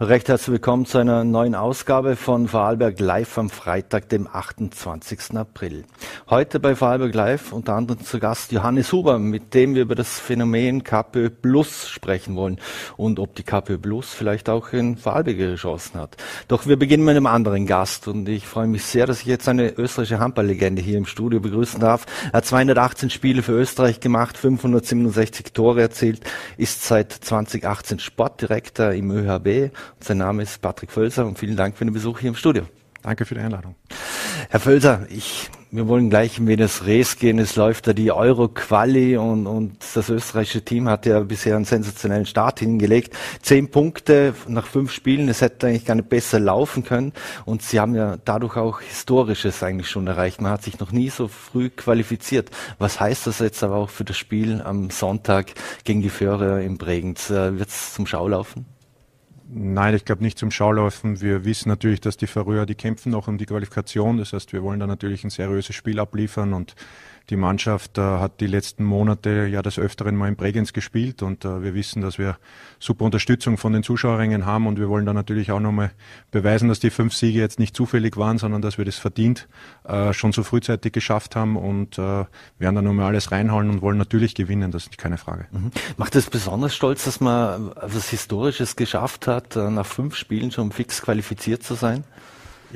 Recht herzlich willkommen zu einer neuen Ausgabe von Vorarlberg Live am Freitag, dem 28. April. Heute bei Vorarlberg Live unter anderem zu Gast Johannes Huber, mit dem wir über das Phänomen KPÖ Plus sprechen wollen und ob die KPÖ Plus vielleicht auch in Vorarlberg ihre Chancen hat. Doch wir beginnen mit einem anderen Gast und ich freue mich sehr, dass ich jetzt eine österreichische Handballlegende hier im Studio begrüßen darf. Er hat 218 Spiele für Österreich gemacht, 567 Tore erzielt, ist seit 2018 Sportdirektor im ÖHB. Sein Name ist Patrick Völser und vielen Dank für den Besuch hier im Studio. Danke für die Einladung. Herr Völser, ich, wir wollen gleich in das Res gehen. Es läuft da die Euro-Quali und, und das österreichische Team hat ja bisher einen sensationellen Start hingelegt. Zehn Punkte nach fünf Spielen, es hätte eigentlich gar nicht besser laufen können. Und sie haben ja dadurch auch Historisches eigentlich schon erreicht. Man hat sich noch nie so früh qualifiziert. Was heißt das jetzt aber auch für das Spiel am Sonntag gegen die Föhrer in Bregenz? Äh, Wird es zum Schaulaufen? Nein, ich glaube nicht zum Schaulaufen. Wir wissen natürlich, dass die Färöer, die kämpfen noch um die Qualifikation. Das heißt, wir wollen da natürlich ein seriöses Spiel abliefern und die Mannschaft äh, hat die letzten Monate ja des Öfteren mal in Bregenz gespielt und äh, wir wissen, dass wir super Unterstützung von den Zuschauerringen haben und wir wollen da natürlich auch nochmal beweisen, dass die fünf Siege jetzt nicht zufällig waren, sondern dass wir das verdient äh, schon so frühzeitig geschafft haben und äh, werden da nochmal alles reinhauen und wollen natürlich gewinnen, das ist keine Frage. Mhm. Macht es besonders stolz, dass man was Historisches geschafft hat, äh, nach fünf Spielen schon fix qualifiziert zu sein?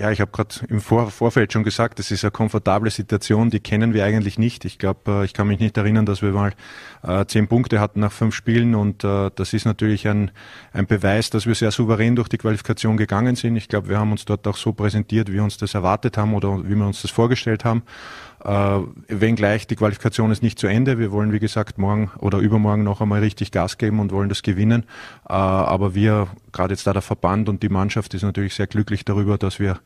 Ja, ich habe gerade im Vor Vorfeld schon gesagt, das ist eine komfortable Situation, die kennen wir eigentlich nicht. Ich glaube, äh, ich kann mich nicht erinnern, dass wir mal äh, zehn Punkte hatten nach fünf Spielen und äh, das ist natürlich ein, ein Beweis, dass wir sehr souverän durch die Qualifikation gegangen sind. Ich glaube, wir haben uns dort auch so präsentiert, wie wir uns das erwartet haben oder wie wir uns das vorgestellt haben. Äh, wenngleich die Qualifikation ist nicht zu Ende. Wir wollen, wie gesagt, morgen oder übermorgen noch einmal richtig Gas geben und wollen das gewinnen. Äh, aber wir, gerade jetzt da der Verband und die Mannschaft, ist natürlich sehr glücklich darüber, dass wir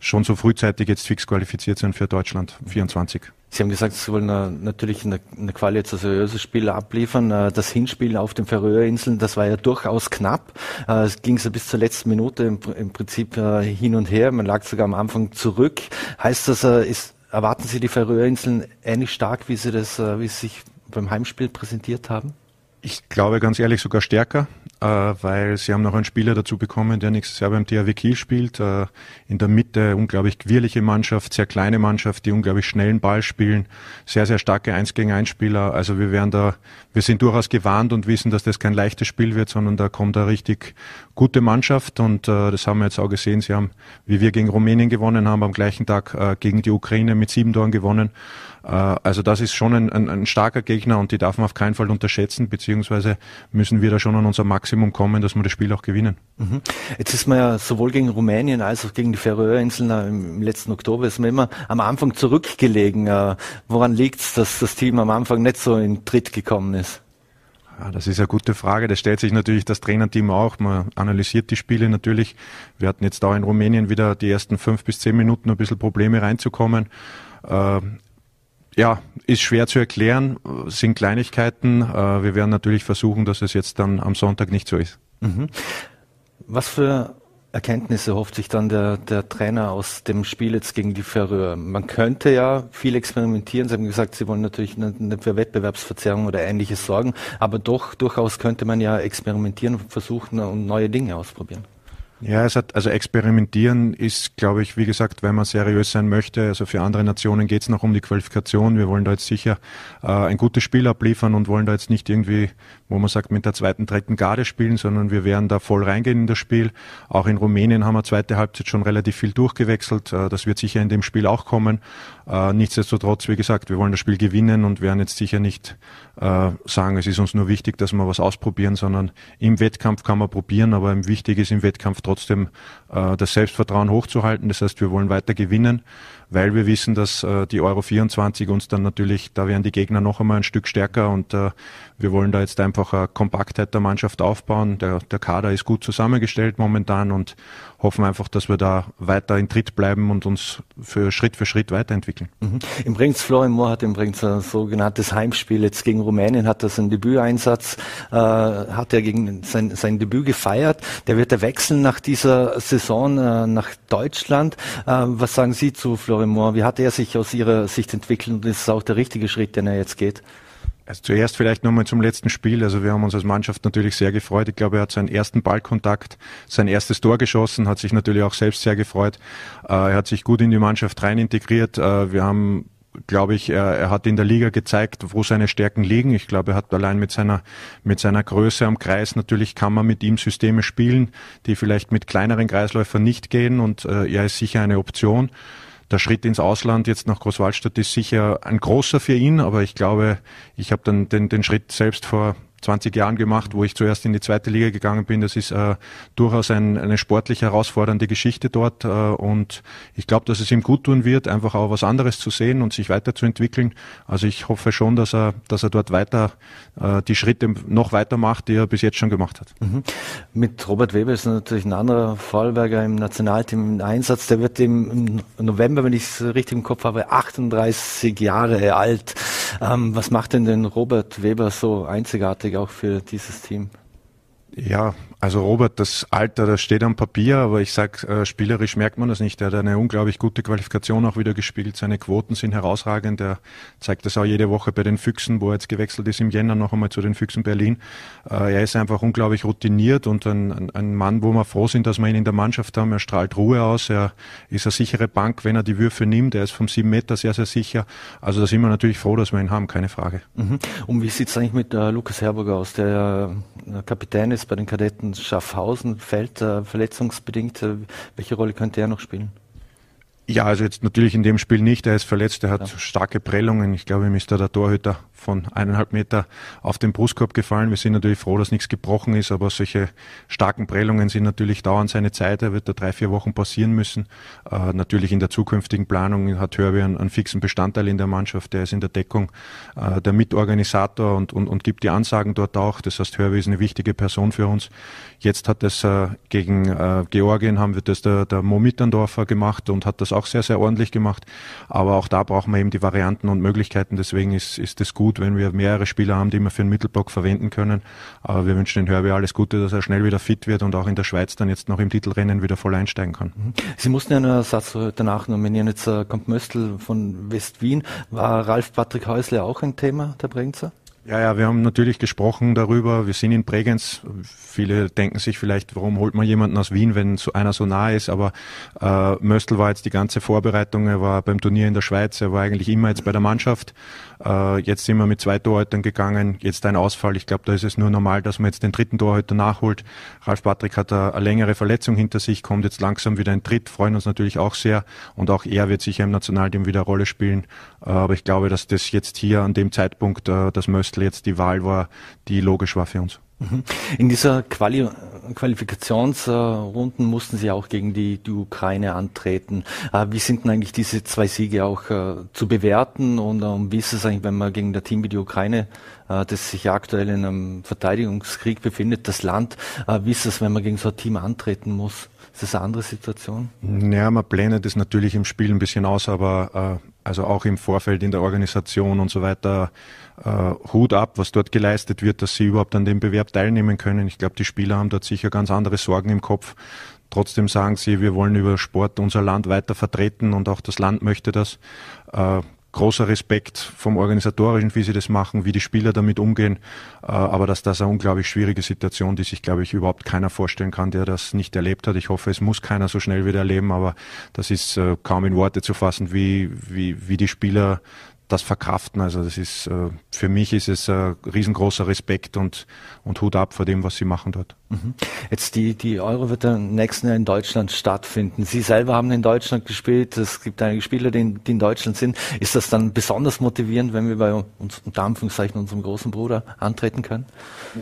schon so frühzeitig jetzt fix qualifiziert sind für Deutschland 24. Sie haben gesagt, Sie wollen uh, natürlich eine, eine Quali jetzt ein seriöses Spiel abliefern. Uh, das Hinspiel auf den Färöerinseln, das war ja durchaus knapp. Uh, es ging so bis zur letzten Minute im, im Prinzip hin und her. Man lag sogar am Anfang zurück. Heißt das, ist Erwarten Sie die Färöerinseln ähnlich stark, wie Sie das, äh, wie Sie sich beim Heimspiel präsentiert haben? Ich glaube ganz ehrlich sogar stärker äh, weil sie haben noch einen Spieler dazu bekommen, der nächstes Jahr beim THW Kiel spielt. Äh, in der Mitte unglaublich quirlige Mannschaft, sehr kleine Mannschaft, die unglaublich schnellen Ball spielen, sehr, sehr starke Eins gegen Eins Spieler. Also wir werden da, wir sind durchaus gewarnt und wissen, dass das kein leichtes Spiel wird, sondern da kommt eine richtig gute Mannschaft und äh, das haben wir jetzt auch gesehen. Sie haben, wie wir gegen Rumänien gewonnen haben, am gleichen Tag gegen die Ukraine mit sieben Toren gewonnen. Äh, also das ist schon ein, ein, ein starker Gegner und die darf man auf keinen Fall unterschätzen, beziehungsweise müssen wir da schon an unser Maximum kommen, dass wir das Spiel auch gewinnen. Mhm. Jetzt ist man ja sowohl gegen Rumänien als auch gegen die Färöerinseln äh, im letzten Oktober ist man immer am Anfang zurückgelegen. Äh, woran liegt es, dass das Team am Anfang nicht so in Tritt gekommen ist? Ja, das ist eine gute Frage. Das stellt sich natürlich das Trainerteam auch. Man analysiert die Spiele natürlich. Wir hatten jetzt auch in Rumänien wieder die ersten fünf bis zehn Minuten ein bisschen Probleme reinzukommen. Ja, ist schwer zu erklären, sind Kleinigkeiten. Äh, wir werden natürlich versuchen, dass es jetzt dann am Sonntag nicht so ist. Mhm. Was für Erkenntnisse hofft sich dann der, der Trainer aus dem Spiel jetzt gegen die Färöer? Man könnte ja viel experimentieren. Sie haben gesagt, Sie wollen natürlich nicht für Wettbewerbsverzerrung oder ähnliches sorgen, aber doch durchaus könnte man ja experimentieren versuchen und neue Dinge ausprobieren. Ja, es hat, also experimentieren ist, glaube ich, wie gesagt, wenn man seriös sein möchte. Also für andere Nationen geht es noch um die Qualifikation. Wir wollen da jetzt sicher äh, ein gutes Spiel abliefern und wollen da jetzt nicht irgendwie, wo man sagt, mit der zweiten, dritten Garde spielen, sondern wir werden da voll reingehen in das Spiel. Auch in Rumänien haben wir zweite Halbzeit schon relativ viel durchgewechselt. Äh, das wird sicher in dem Spiel auch kommen. Äh, nichtsdestotrotz, wie gesagt, wir wollen das Spiel gewinnen und werden jetzt sicher nicht äh, sagen, es ist uns nur wichtig, dass wir was ausprobieren, sondern im Wettkampf kann man probieren, aber wichtig ist im Wettkampf trotzdem äh, das Selbstvertrauen hochzuhalten. Das heißt, wir wollen weiter gewinnen weil wir wissen, dass äh, die Euro 24 uns dann natürlich, da werden die Gegner noch einmal ein Stück stärker und äh, wir wollen da jetzt einfach eine Kompaktheit der Mannschaft aufbauen. Der, der Kader ist gut zusammengestellt momentan und hoffen einfach, dass wir da weiter in Tritt bleiben und uns für Schritt für Schritt weiterentwickeln. Mhm. Im Brings, Florian Mohr hat im Brings ein sogenanntes Heimspiel jetzt gegen Rumänien, hat das einen Debüteinsatz, äh, hat er gegen sein, sein Debüt gefeiert. Der wird er wechseln nach dieser Saison äh, nach Deutschland. Äh, was sagen Sie zu Florian Mohr? Wie hat er sich aus Ihrer Sicht entwickelt und ist es auch der richtige Schritt, den er jetzt geht? Also zuerst vielleicht nochmal zum letzten Spiel. Also wir haben uns als Mannschaft natürlich sehr gefreut. Ich glaube, er hat seinen ersten Ballkontakt, sein erstes Tor geschossen, hat sich natürlich auch selbst sehr gefreut. Äh, er hat sich gut in die Mannschaft rein integriert. Äh, wir haben glaube ich, er, er hat in der Liga gezeigt, wo seine Stärken liegen. Ich glaube, er hat allein mit seiner, mit seiner Größe am Kreis, natürlich kann man mit ihm Systeme spielen, die vielleicht mit kleineren Kreisläufern nicht gehen und äh, er ist sicher eine Option der Schritt ins Ausland jetzt nach Großwaldstadt ist sicher ein großer für ihn, aber ich glaube, ich habe dann den, den Schritt selbst vor 20 Jahren gemacht, wo ich zuerst in die zweite Liga gegangen bin. Das ist äh, durchaus ein, eine sportlich herausfordernde Geschichte dort äh, und ich glaube, dass es ihm gut tun wird, einfach auch was anderes zu sehen und sich weiterzuentwickeln. Also ich hoffe schon, dass er, dass er dort weiter äh, die Schritte noch weiter macht, die er bis jetzt schon gemacht hat. Mhm. Mit Robert Weber ist natürlich ein anderer Vorarlberger im Nationalteam im Einsatz. Der wird im November, wenn ich es richtig im Kopf habe, 38 Jahre alt. Ähm, was macht denn den Robert Weber so einzigartig auch für dieses Team? Ja, also Robert, das Alter, das steht am Papier, aber ich sag, äh, spielerisch merkt man das nicht. Er hat eine unglaublich gute Qualifikation auch wieder gespielt. Seine Quoten sind herausragend. Er zeigt das auch jede Woche bei den Füchsen, wo er jetzt gewechselt ist im Jänner noch einmal zu den Füchsen Berlin. Äh, er ist einfach unglaublich routiniert und ein, ein Mann, wo wir froh sind, dass wir ihn in der Mannschaft haben. Er strahlt Ruhe aus. Er ist eine sichere Bank, wenn er die Würfe nimmt. Er ist vom sieben Meter sehr, sehr sicher. Also da sind wir natürlich froh, dass wir ihn haben, keine Frage. Mhm. Und wie sieht's eigentlich mit äh, Lukas Herburger aus, der äh, Kapitän ist bei den Kadetten Schaffhausen fällt äh, verletzungsbedingt. Äh, welche Rolle könnte er noch spielen? Ja, also jetzt natürlich in dem Spiel nicht. Er ist verletzt, er hat ja. starke Prellungen. Ich glaube, ihm ist da der Torhüter von eineinhalb Meter auf den Brustkorb gefallen. Wir sind natürlich froh, dass nichts gebrochen ist, aber solche starken Prellungen sind natürlich dauernd seine Zeit. Er wird da drei, vier Wochen passieren müssen. Äh, natürlich in der zukünftigen Planung hat Hörby einen, einen, fixen Bestandteil in der Mannschaft. Der ist in der Deckung äh, der Mitorganisator und, und, und gibt die Ansagen dort auch. Das heißt, Hörby ist eine wichtige Person für uns. Jetzt hat es äh, gegen äh, Georgien haben wir das der, der Mo Mitterndorfer gemacht und hat das auch sehr, sehr ordentlich gemacht. Aber auch da brauchen wir eben die Varianten und Möglichkeiten. Deswegen ist, ist es gut, wenn wir mehrere Spieler haben, die wir für den Mittelblock verwenden können. Aber wir wünschen den Hörby alles Gute, dass er schnell wieder fit wird und auch in der Schweiz dann jetzt noch im Titelrennen wieder voll einsteigen kann. Mhm. Sie mussten ja einen Satz danach nominieren. Jetzt äh, kommt Möstl von West-Wien. War Ralf Patrick Häusle auch ein Thema der Bregenzer? Ja, ja, wir haben natürlich gesprochen darüber. Wir sind in Bregenz. Viele denken sich vielleicht, warum holt man jemanden aus Wien, wenn so einer so nah ist? Aber äh, Möstl war jetzt die ganze Vorbereitung. Er war beim Turnier in der Schweiz. Er war eigentlich immer jetzt bei der Mannschaft. Äh, jetzt sind wir mit zwei Torhütern gegangen. Jetzt ein Ausfall. Ich glaube, da ist es nur normal, dass man jetzt den dritten Torhüter nachholt. Ralf Patrick hat eine, eine längere Verletzung hinter sich, kommt jetzt langsam wieder in Tritt. Freuen uns natürlich auch sehr. Und auch er wird sicher im Nationalteam wieder eine Rolle spielen. Äh, aber ich glaube, dass das jetzt hier an dem Zeitpunkt, äh, das Möstl jetzt die Wahl war, die logisch war für uns. Mhm. In dieser Quali Qualifikationsrunden mussten Sie auch gegen die, die Ukraine antreten. Äh, wie sind denn eigentlich diese zwei Siege auch äh, zu bewerten und ähm, wie ist es eigentlich, wenn man gegen das Team wie die Ukraine, äh, das sich aktuell in einem Verteidigungskrieg befindet, das Land, wie ist es, wenn man gegen so ein Team antreten muss? Ist das eine andere Situation? Naja, man blendet es natürlich im Spiel ein bisschen aus, aber also auch im Vorfeld in der Organisation und so weiter, Hut ab, was dort geleistet wird, dass sie überhaupt an dem Bewerb teilnehmen können. Ich glaube, die Spieler haben dort sicher ganz andere Sorgen im Kopf. Trotzdem sagen sie, wir wollen über Sport unser Land weiter vertreten und auch das Land möchte das. Äh, großer Respekt vom Organisatorischen, wie sie das machen, wie die Spieler damit umgehen. Äh, aber dass das eine unglaublich schwierige Situation, die sich, glaube ich, überhaupt keiner vorstellen kann, der das nicht erlebt hat. Ich hoffe, es muss keiner so schnell wieder erleben, aber das ist äh, kaum in Worte zu fassen, wie, wie, wie die Spieler das verkraften. Also das ist äh, für mich ist es ein riesengroßer Respekt und, und Hut ab vor dem, was sie machen dort. Mhm. Jetzt die, die Euro wird dann nächsten Jahr in Deutschland stattfinden. Sie selber haben in Deutschland gespielt. Es gibt einige Spieler, die in, die in Deutschland sind. Ist das dann besonders motivierend, wenn wir bei uns unter Anführungszeichen unserem großen Bruder antreten können?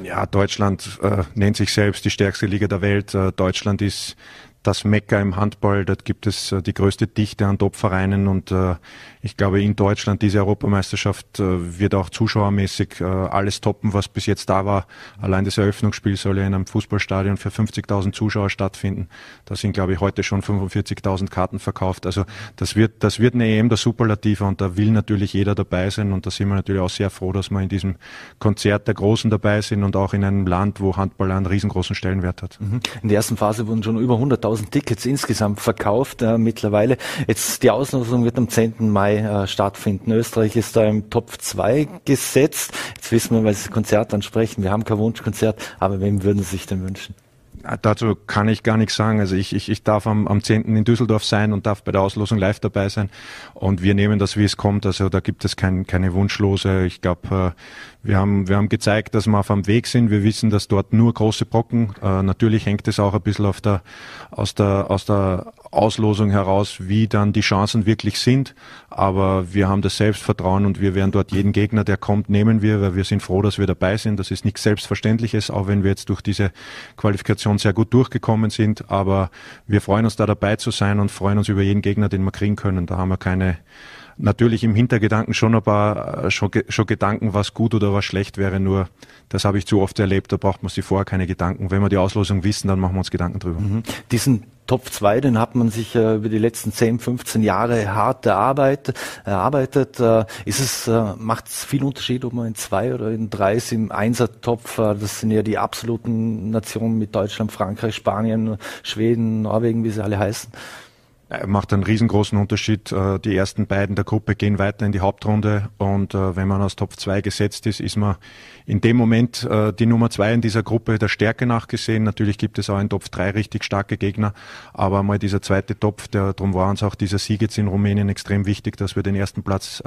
Ja, Deutschland äh, nennt sich selbst die stärkste Liga der Welt. Äh, Deutschland ist das Mekka im Handball. Dort gibt es äh, die größte Dichte an Top-Vereinen und äh, ich glaube, in Deutschland diese Europameisterschaft äh, wird auch zuschauermäßig alles toppen, was bis jetzt da war. Allein das Eröffnungsspiel soll ja in einem Fußballstadion für 50.000 Zuschauer stattfinden. Da sind, glaube ich, heute schon 45.000 Karten verkauft. Also das wird, das wird eine EM der Superlative und da will natürlich jeder dabei sein und da sind wir natürlich auch sehr froh, dass wir in diesem Konzert der Großen dabei sind und auch in einem Land, wo Handball einen riesengroßen Stellenwert hat. Mhm. In der ersten Phase wurden schon über 100.000 200.000 Tickets insgesamt verkauft äh, mittlerweile. Jetzt die Auslosung wird am 10. Mai äh, stattfinden. Österreich ist da im Top 2 gesetzt. Jetzt wissen wir, weil Sie das Konzert ansprechen. Wir haben kein Wunschkonzert, aber wem würden Sie sich denn wünschen? Dazu kann ich gar nichts sagen. Also ich, ich, ich darf am, am 10. in Düsseldorf sein und darf bei der Auslosung live dabei sein. Und wir nehmen das, wie es kommt. Also da gibt es kein, keine Wunschlose. Ich glaube, äh, wir haben, wir haben gezeigt, dass wir auf einem Weg sind. Wir wissen, dass dort nur große Brocken. Äh, natürlich hängt es auch ein bisschen auf der, aus, der, aus der Auslosung heraus, wie dann die Chancen wirklich sind. Aber wir haben das Selbstvertrauen und wir werden dort jeden Gegner, der kommt, nehmen wir, weil wir sind froh, dass wir dabei sind. Das ist nichts Selbstverständliches, auch wenn wir jetzt durch diese Qualifikation sehr gut durchgekommen sind. Aber wir freuen uns da dabei zu sein und freuen uns über jeden Gegner, den wir kriegen können. Da haben wir keine, natürlich im Hintergedanken schon ein paar äh, schon, schon Gedanken, was gut oder was schlecht wäre. Nur das habe ich zu oft erlebt. Da braucht man sich vorher keine Gedanken. Wenn wir die Auslosung wissen, dann machen wir uns Gedanken drüber. Mhm. Diesen Top 2, den hat man sich äh, über die letzten 10, 15 Jahre hart erarbeitet. erarbeitet. Äh, ist es, äh, macht es viel Unterschied, ob man in zwei oder in drei ist im Einsertopf? Äh, das sind ja die absoluten Nationen mit Deutschland, Frankreich, Spanien, Schweden, Norwegen, wie sie alle heißen. Macht einen riesengroßen Unterschied. Äh, die ersten beiden der Gruppe gehen weiter in die Hauptrunde und äh, wenn man aus Top 2 gesetzt ist, ist man in dem Moment äh, die Nummer 2 in dieser Gruppe der Stärke nachgesehen. Natürlich gibt es auch in Top 3 richtig starke Gegner, aber mal dieser zweite Topf, der, darum war uns auch dieser Sieg jetzt in Rumänien extrem wichtig, dass wir den ersten Platz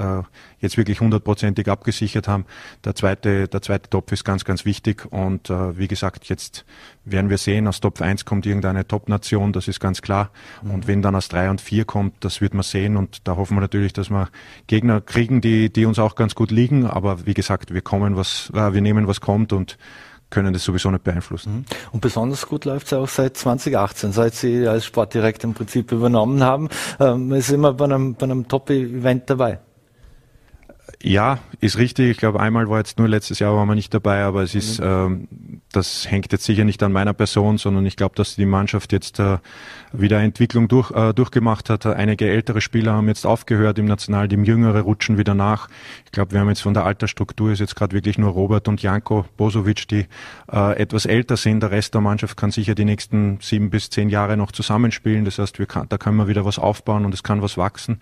jetzt wirklich hundertprozentig abgesichert haben. Der zweite, der zweite Topf ist ganz, ganz wichtig und wie gesagt, jetzt werden wir sehen, aus Top 1 kommt irgendeine Top-Nation, das ist ganz klar. Mhm. Und wenn dann aus 3 und 4 kommt, das wird man sehen. Und da hoffen wir natürlich, dass wir Gegner kriegen, die, die uns auch ganz gut liegen. Aber wie gesagt, wir kommen was, äh, wir nehmen was kommt und können das sowieso nicht beeinflussen. Mhm. Und besonders gut läuft es auch seit 2018, seit Sie als Sportdirektor im Prinzip übernommen haben. Ähm, ist immer bei einem, bei einem Top-Event dabei. Ja, ist richtig. Ich glaube, einmal war jetzt nur letztes Jahr waren wir nicht dabei, aber es ist, mhm. ähm, das hängt jetzt sicher nicht an meiner Person, sondern ich glaube, dass die Mannschaft jetzt äh, wieder Entwicklung durch, äh, durchgemacht hat. Einige ältere Spieler haben jetzt aufgehört im Nationalteam, jüngere rutschen wieder nach. Ich glaube, wir haben jetzt von der Altersstruktur ist jetzt gerade wirklich nur Robert und Janko Bosovic, die äh, etwas älter sind. Der Rest der Mannschaft kann sicher die nächsten sieben bis zehn Jahre noch zusammenspielen. Das heißt, wir kann, da können wir wieder was aufbauen und es kann was wachsen.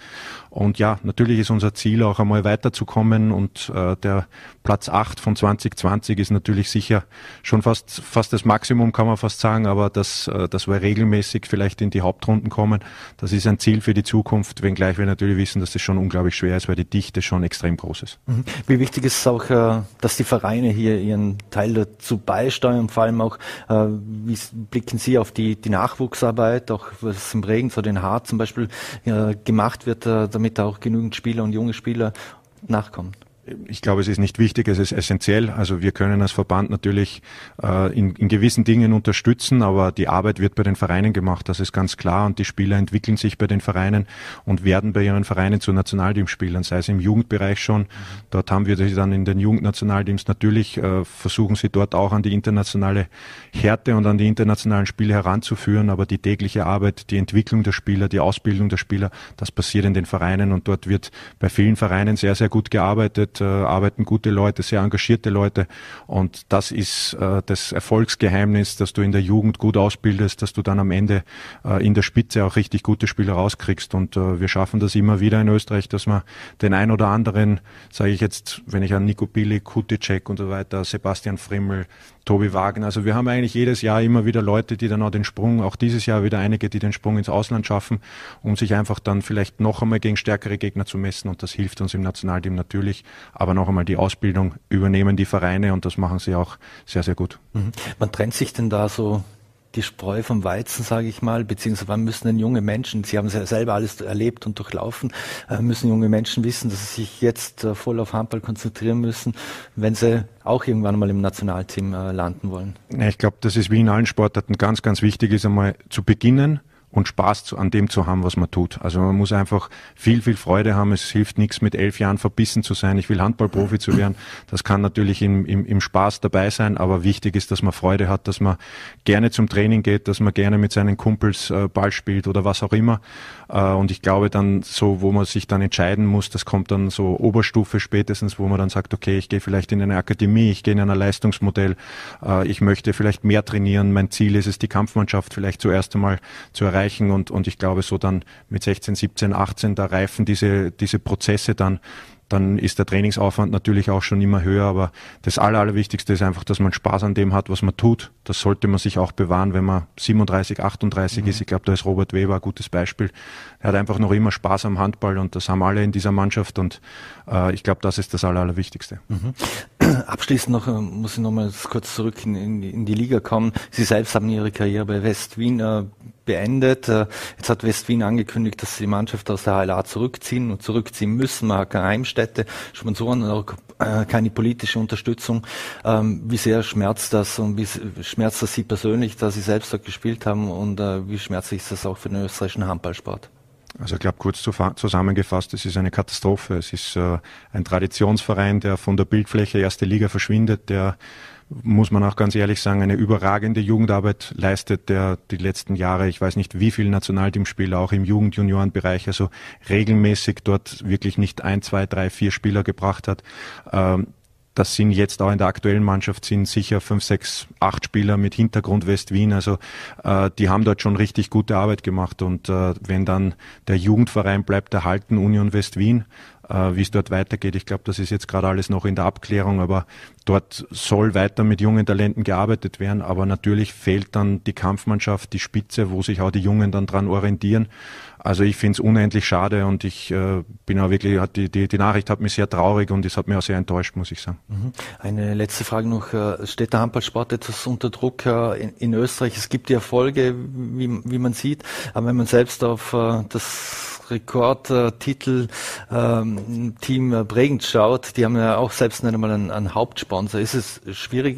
Und ja, natürlich ist unser Ziel auch einmal weiterzukommen und äh, der Platz 8 von 2020 ist natürlich sicher schon fast, fast das Maximum, kann man fast sagen, aber dass, äh, dass wir regelmäßig vielleicht in die Hauptrunden kommen, das ist ein Ziel für die Zukunft, wenngleich wir natürlich wissen, dass das schon unglaublich schwer ist, weil die Dichte schon extrem groß ist. Mhm. Wie wichtig ist es auch, äh, dass die Vereine hier ihren Teil dazu beisteuern, vor allem auch, äh, wie blicken Sie auf die, die Nachwuchsarbeit, auch was im Regen, so den Hart zum Beispiel gemacht wird, damit auch genügend Spieler und junge Spieler nachkommen? Ich glaube, es ist nicht wichtig, es ist essentiell. Also wir können als Verband natürlich äh, in, in gewissen Dingen unterstützen, aber die Arbeit wird bei den Vereinen gemacht, das ist ganz klar. Und die Spieler entwickeln sich bei den Vereinen und werden bei ihren Vereinen zu Nationalteamspielern, sei es im Jugendbereich schon. Dort haben wir sie dann in den Jugendnationalteams natürlich, äh, versuchen sie dort auch an die internationale Härte und an die internationalen Spiele heranzuführen. Aber die tägliche Arbeit, die Entwicklung der Spieler, die Ausbildung der Spieler, das passiert in den Vereinen und dort wird bei vielen Vereinen sehr, sehr gut gearbeitet äh, arbeiten gute Leute, sehr engagierte Leute. Und das ist äh, das Erfolgsgeheimnis, dass du in der Jugend gut ausbildest, dass du dann am Ende äh, in der Spitze auch richtig gute Spieler rauskriegst. Und äh, wir schaffen das immer wieder in Österreich, dass wir den ein oder anderen, sage ich jetzt, wenn ich an Nico Billy, Kuticek und so weiter, Sebastian Frimmel, Tobi Wagner. Also wir haben eigentlich jedes Jahr immer wieder Leute, die dann auch den Sprung, auch dieses Jahr wieder einige, die den Sprung ins Ausland schaffen, um sich einfach dann vielleicht noch einmal gegen stärkere Gegner zu messen. Und das hilft uns im Nationalteam natürlich. Aber noch einmal die Ausbildung übernehmen die Vereine und das machen sie auch sehr, sehr gut. Mhm. Man trennt sich denn da so die Spreu vom Weizen, sage ich mal, beziehungsweise wann müssen denn junge Menschen, Sie haben es ja selber alles erlebt und durchlaufen, äh, müssen junge Menschen wissen, dass sie sich jetzt äh, voll auf Handball konzentrieren müssen, wenn sie auch irgendwann mal im Nationalteam äh, landen wollen? Ich glaube, das ist wie in allen Sportarten ganz, ganz wichtig ist einmal zu beginnen und Spaß zu, an dem zu haben, was man tut. Also man muss einfach viel, viel Freude haben. Es hilft nichts, mit elf Jahren verbissen zu sein. Ich will Handballprofi zu werden. Das kann natürlich im, im, im Spaß dabei sein, aber wichtig ist, dass man Freude hat, dass man gerne zum Training geht, dass man gerne mit seinen Kumpels äh, Ball spielt oder was auch immer. Äh, und ich glaube dann so, wo man sich dann entscheiden muss, das kommt dann so Oberstufe spätestens, wo man dann sagt, okay, ich gehe vielleicht in eine Akademie, ich gehe in ein Leistungsmodell, äh, ich möchte vielleicht mehr trainieren. Mein Ziel ist es, die Kampfmannschaft vielleicht zuerst einmal zu erreichen erreichen und, und ich glaube so dann mit 16, 17, 18, da reifen diese, diese Prozesse dann dann ist der Trainingsaufwand natürlich auch schon immer höher. Aber das Aller, Allerwichtigste ist einfach, dass man Spaß an dem hat, was man tut. Das sollte man sich auch bewahren, wenn man 37, 38 mhm. ist. Ich glaube, da ist Robert Weber ein gutes Beispiel. Er hat einfach noch immer Spaß am Handball und das haben alle in dieser Mannschaft und äh, ich glaube, das ist das Aller, Allerwichtigste. Mhm. Abschließend noch äh, muss ich noch mal kurz zurück in, in, in, die Liga kommen. Sie selbst haben Ihre Karriere bei West Wien äh, beendet. Äh, jetzt hat West Wien angekündigt, dass sie die Mannschaft aus der HLA zurückziehen und zurückziehen müssen. Man hat keine Heimstätte, Sponsoren, auch äh, keine politische Unterstützung. Ähm, wie sehr schmerzt das und wie schmerzt das Sie persönlich, dass Sie selbst dort gespielt haben und äh, wie schmerzlich ist das auch für den österreichischen Handballsport? Also ich glaube, kurz zusammengefasst, es ist eine Katastrophe. Es ist äh, ein Traditionsverein, der von der Bildfläche erste Liga verschwindet, der muss man auch ganz ehrlich sagen, eine überragende Jugendarbeit leistet, der die letzten Jahre, ich weiß nicht wie viele Nationalteamspieler auch im Jugend-Junioren-Bereich, also regelmäßig dort wirklich nicht ein, zwei, drei, vier Spieler gebracht hat. Ähm, das sind jetzt auch in der aktuellen Mannschaft sind sicher fünf, sechs, acht Spieler mit Hintergrund West-Wien. Also äh, die haben dort schon richtig gute Arbeit gemacht. Und äh, wenn dann der Jugendverein bleibt erhalten, Union West-Wien, wie es dort weitergeht. Ich glaube, das ist jetzt gerade alles noch in der Abklärung, aber dort soll weiter mit jungen Talenten gearbeitet werden. Aber natürlich fehlt dann die Kampfmannschaft, die Spitze, wo sich auch die Jungen dann dran orientieren. Also ich finde es unendlich schade und ich äh, bin auch wirklich, die, die, die Nachricht hat mich sehr traurig und es hat mich auch sehr enttäuscht, muss ich sagen. Mhm. Eine letzte Frage noch. Äh, steht der Handballsport etwas unter Druck äh, in, in Österreich? Es gibt die Erfolge, wie, wie man sieht, aber wenn man selbst auf äh, das Rekordtitel ähm, Team Bregenz schaut, die haben ja auch selbst nicht einmal einen, einen Hauptsponsor. Ist es schwierig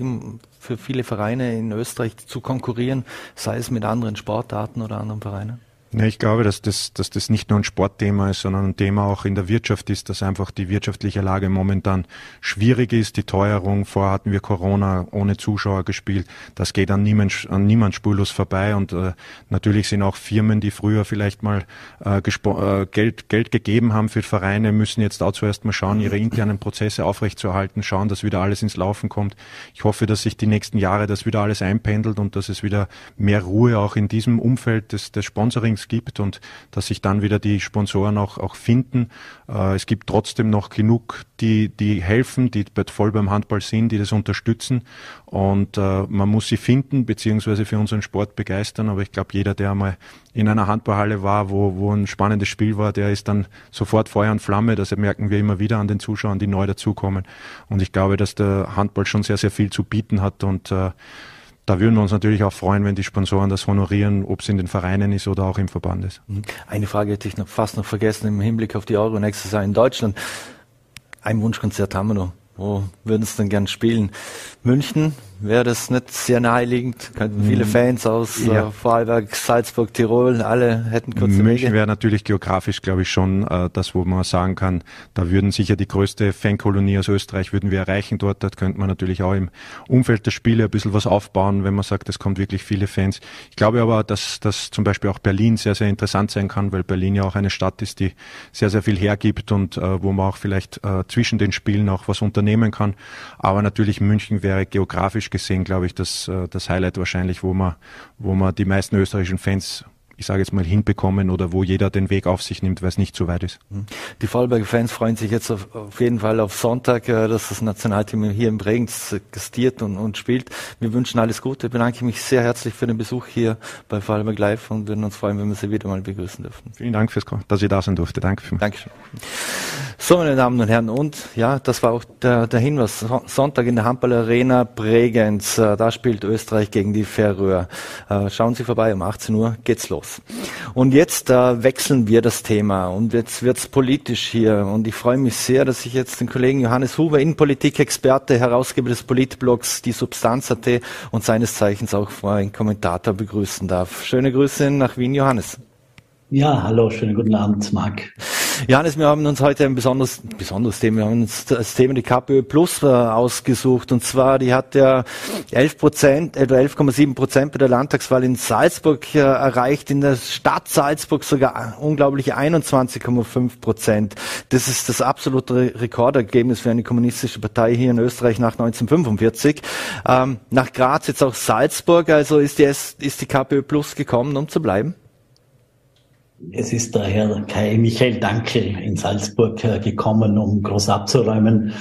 für viele Vereine in Österreich zu konkurrieren, sei es mit anderen Sportarten oder anderen Vereinen? Ja, ich glaube, dass das, dass das nicht nur ein Sportthema ist, sondern ein Thema auch in der Wirtschaft ist, dass einfach die wirtschaftliche Lage momentan schwierig ist. Die Teuerung, vorher hatten wir Corona ohne Zuschauer gespielt. Das geht an niemand, an niemand spurlos vorbei. Und äh, natürlich sind auch Firmen, die früher vielleicht mal äh, äh, Geld, Geld gegeben haben für Vereine, müssen jetzt auch zuerst mal schauen, ihre internen Prozesse aufrechtzuerhalten, schauen, dass wieder alles ins Laufen kommt. Ich hoffe, dass sich die nächsten Jahre das wieder alles einpendelt und dass es wieder mehr Ruhe auch in diesem Umfeld des, des Sponsorings Trainings gibt und dass sich dann wieder die Sponsoren auch, auch finden. Äh, es gibt trotzdem noch genug, die, die helfen, die voll beim Handball sind, die das unterstützen und äh, man muss sie finden beziehungsweise für unseren Sport begeistern. Aber ich glaube, jeder, der einmal in einer Handballhalle war, wo, wo ein spannendes Spiel war, der ist dann sofort Feuer und Flamme. Das merken wir immer wieder an den Zuschauern, die neu dazukommen. Und ich glaube, dass der Handball schon sehr, sehr viel zu bieten hat und äh, da würden wir uns natürlich auch freuen, wenn die Sponsoren das honorieren, ob es in den Vereinen ist oder auch im Verband ist. Mhm. Eine Frage hätte ich noch fast noch vergessen im Hinblick auf die Euro nächstes Jahr in Deutschland. Ein Wunschkonzert haben wir noch. Wo würden es denn gern spielen? München, wäre das nicht sehr naheliegend? Könnten viele mm. Fans aus ja. äh, Vorarlberg, Salzburg, Tirol, alle hätten kurze München wäre natürlich geografisch, glaube ich, schon äh, das, wo man sagen kann, da würden sicher die größte Fankolonie aus Österreich würden wir erreichen dort. Da könnte man natürlich auch im Umfeld der Spiele ein bisschen was aufbauen, wenn man sagt, es kommt wirklich viele Fans. Ich glaube aber, dass, dass zum Beispiel auch Berlin sehr, sehr interessant sein kann, weil Berlin ja auch eine Stadt ist, die sehr, sehr viel hergibt und äh, wo man auch vielleicht äh, zwischen den Spielen auch was unternehmen kann. Aber natürlich München wäre geografisch gesehen, glaube ich, das, äh, das Highlight wahrscheinlich, wo man, wo man die meisten österreichischen Fans ich sage jetzt mal, hinbekommen oder wo jeder den Weg auf sich nimmt, weil es nicht zu weit ist. Mhm. Die Vorarlberger Fans freuen sich jetzt auf, auf, jeden Fall auf Sonntag, äh, dass das Nationalteam hier in Bregenz gastiert und, und spielt. Wir wünschen alles Gute. Ich bedanke mich sehr herzlich für den Besuch hier bei Vorarlberg Live und würden uns freuen, wenn wir Sie wieder mal begrüßen dürfen. Vielen Dank, fürs, dass ich da sein durfte. Danke. Dankeschön. So, meine Damen und Herren, und ja, das war auch der, der Hinweis. Sonntag in der Handball Arena Bregenz. Äh, da spielt Österreich gegen die Färöer. Äh, schauen Sie vorbei, um 18 Uhr geht's los. Und jetzt äh, wechseln wir das Thema und jetzt wird's politisch hier. Und ich freue mich sehr, dass ich jetzt den Kollegen Johannes Huber, Innenpolitik-Experte, Herausgeber des Politblogs Die Substanz.at und seines Zeichens auch ein Kommentator begrüßen darf. Schöne Grüße nach Wien, Johannes. Ja, hallo, schönen guten Abend, Marc. Johannes, wir haben uns heute ein besonderes, besonderes Thema, wir haben uns das Thema die KPÖ Plus äh, ausgesucht. Und zwar, die hat ja 11 Prozent, etwa 11,7 Prozent bei der Landtagswahl in Salzburg äh, erreicht, in der Stadt Salzburg sogar unglaubliche 21,5 Prozent. Das ist das absolute Rekordergebnis für eine kommunistische Partei hier in Österreich nach 1945. Ähm, nach Graz jetzt auch Salzburg, also ist die, ist die KPÖ Plus gekommen, um zu bleiben? Es ist der Herr Kai Michael Dankel in Salzburg äh, gekommen, um groß abzuräumen,